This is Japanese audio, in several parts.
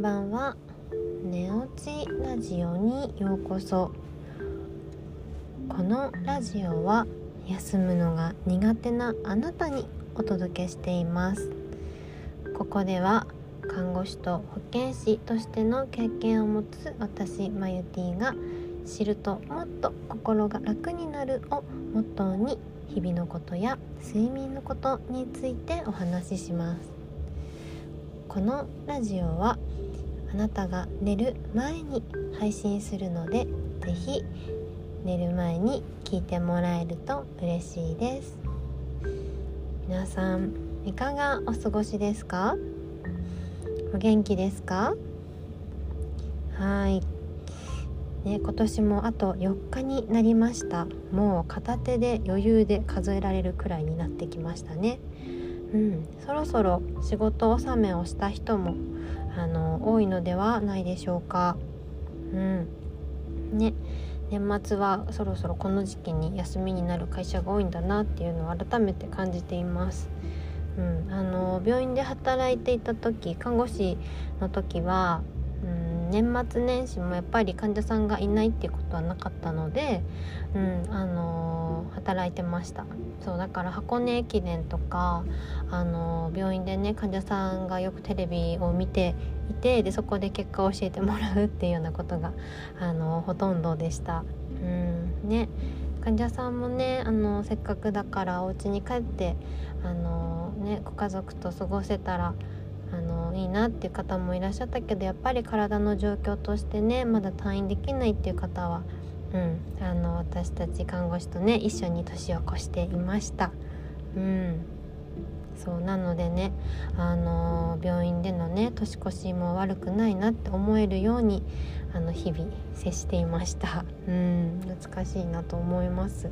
んばんは。寝落ちラジオにようこそ。このラジオは休むのが苦手なあなたにお届けしています。ここでは看護師と保健師としての経験を持つ私マユティが知るともっと心が楽になるをモットーに日々のことや睡眠のことについてお話しします。このラジオはあなたが寝る前に配信するので是非寝る前に聞いてもらえると嬉しいです。皆さんいかがお過ごしですか？お元気ですか？はい。ね、今年もあと4日になりました。もう片手で余裕で数えられるくらいになってきましたね。うん、そろそろ仕事納めをした人もあの多いのではないでしょうか。うんね、年末はそろそろこの時期に休みになる会社が多いんだなっていうのを改めて感じています。うん、あの病院で働いていた時看護師の時はうん年末年始もやっぱり患者さんがいないっていうことはなかったので、うんあのー、働いてましたそうだから箱根駅伝とか、あのー、病院でね患者さんがよくテレビを見ていてでそこで結果を教えてもらうっていうようなことが、あのー、ほとんどでした。うんね患者さんもねあのせっかくだからお家に帰ってあのねご家族と過ごせたらあのいいなっていう方もいらっしゃったけどやっぱり体の状況としてねまだ退院できないっていう方は、うん、あの私たち看護師とね一緒に年を越していました。うん。そうなのでね、あの病院でのね年越しも悪くないなって思えるようにあの日々接していました。うん懐かしいなと思います。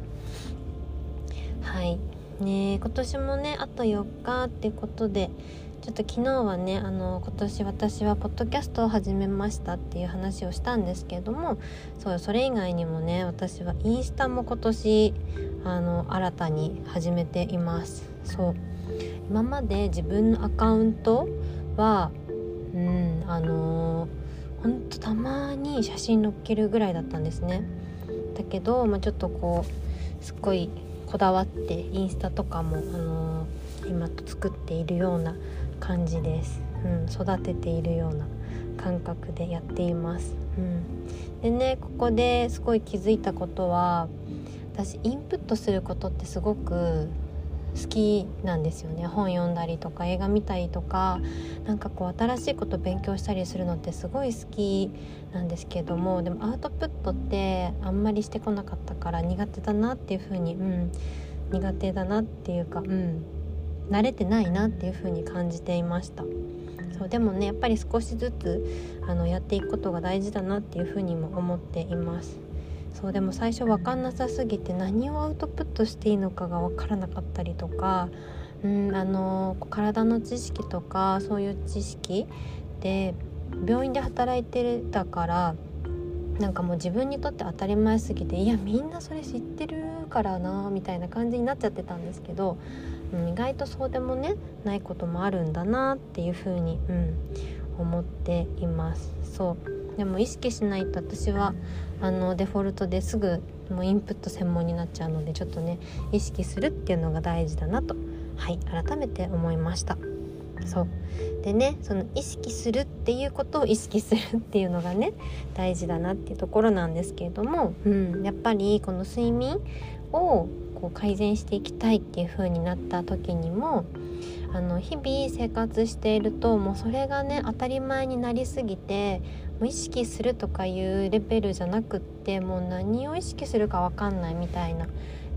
はい。ね今年もねあと4日ってことでちょっと昨日はねあの今年私はポッドキャストを始めましたっていう話をしたんですけれどもそうそれ以外にもね私はインスタも今年あの新たに始めています。そう。今まで自分のアカウントはうんあのほんとたまに写真載っけるぐらいだったんですね。だけど、まあ、ちょっとこうすっごいこだわってインスタとかも、あの、今作っているような感じです、うん、育てているような感覚でやっています、うん、でねここですごい気づいたことは私インプットすることってすごく好きなんですよね。本読んだりとか映画見たりとかなんかこう新しいこと勉強したりするのってすごい好きなんですけどもでもアウトプットってあんまりしてこなかったから苦手だなっていう風にうん。苦手だなっていうかうん。慣れてないなっていう風に感じていました。そうでもねやっぱり少しずつあのやっていくことが大事だなっていう風にも思っています。そうでも最初分かんなさすぎて何をアウトプットしていいのかが分からなかったりとか、うん、あの体の知識とかそういう知識で病院で働いてたからなんかもう自分にとって当たり前すぎていやみんなそれ知ってるからなみたいな感じになっちゃってたんですけど、うん、意外とそうでもねないこともあるんだなっていうふうに、うん、思っています。そうでも意識しないと私はあのデフォルトですぐもうインプット専門になっちゃうのでちょっとね意識するっていうのが大事だなとはい改めて思いました。そう。でねその意識するっていうことを意識するっていうのがね大事だなっていうところなんですけれども、うん、やっぱりこの睡眠をこう改善していきたいっていう風になった時にもあの日々生活しているともうそれがね当たり前になりすぎてもう意識するとかいうレベルじゃなくってもう何を意識するか分かんないみたいな。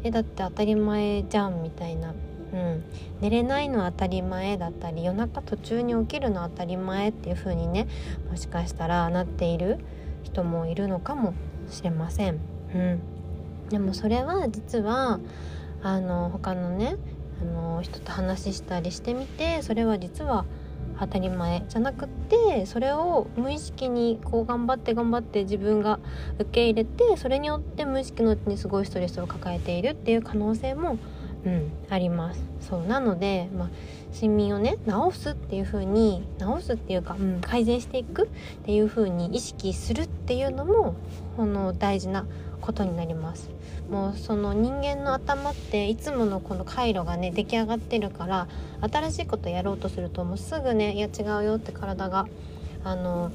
えだって当たり前じゃんみたいな。うん、寝れないのは当たり前だったり夜中途中に起きるの当たり前っていう風にねもしかしたらなっている人もいるのかもしれません。うん、でもそれは実はあの他のねあの人と話したりしてみてそれは実は当たり前じゃなくってそれを無意識にこう頑張って頑張って自分が受け入れてそれによって無意識のうちにすごいストレスを抱えているっていう可能性もあうん。あります。そう。なので、まあ、睡眠をね治すっていう風に治すっていうか、うん、改善していくっていう風に意識するっていうのもこの大事なことになります。もうその人間の頭っていつものこの回路がね出来上がってるから新しいことやろうとするともうすぐねいや違うよって体があの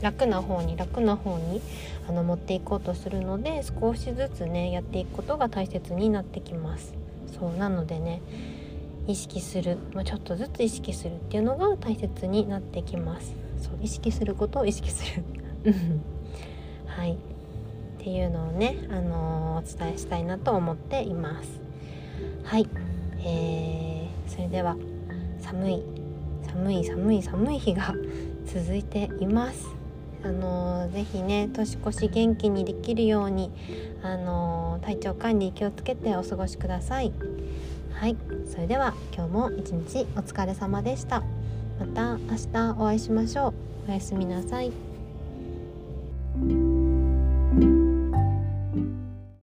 楽な方に楽な方にあの持っていこうとするので少しずつねやっていくことが大切になってきます。そうなのでね意識する、まあ、ちょっとずつ意識するっていうのが大切になってきます。そう意識することを意識する。はい。っていうのをね、あのー、お伝えしたいなと思っています。はい、えー、それでは寒い寒い寒い寒い日が続いています。あのー、ぜひね年越し元気にできるようにあのー、体調管理気をつけてお過ごしください。はい。それでは今日も一日お疲れ様でした。また明日お会いしましょう。おやすみなさい。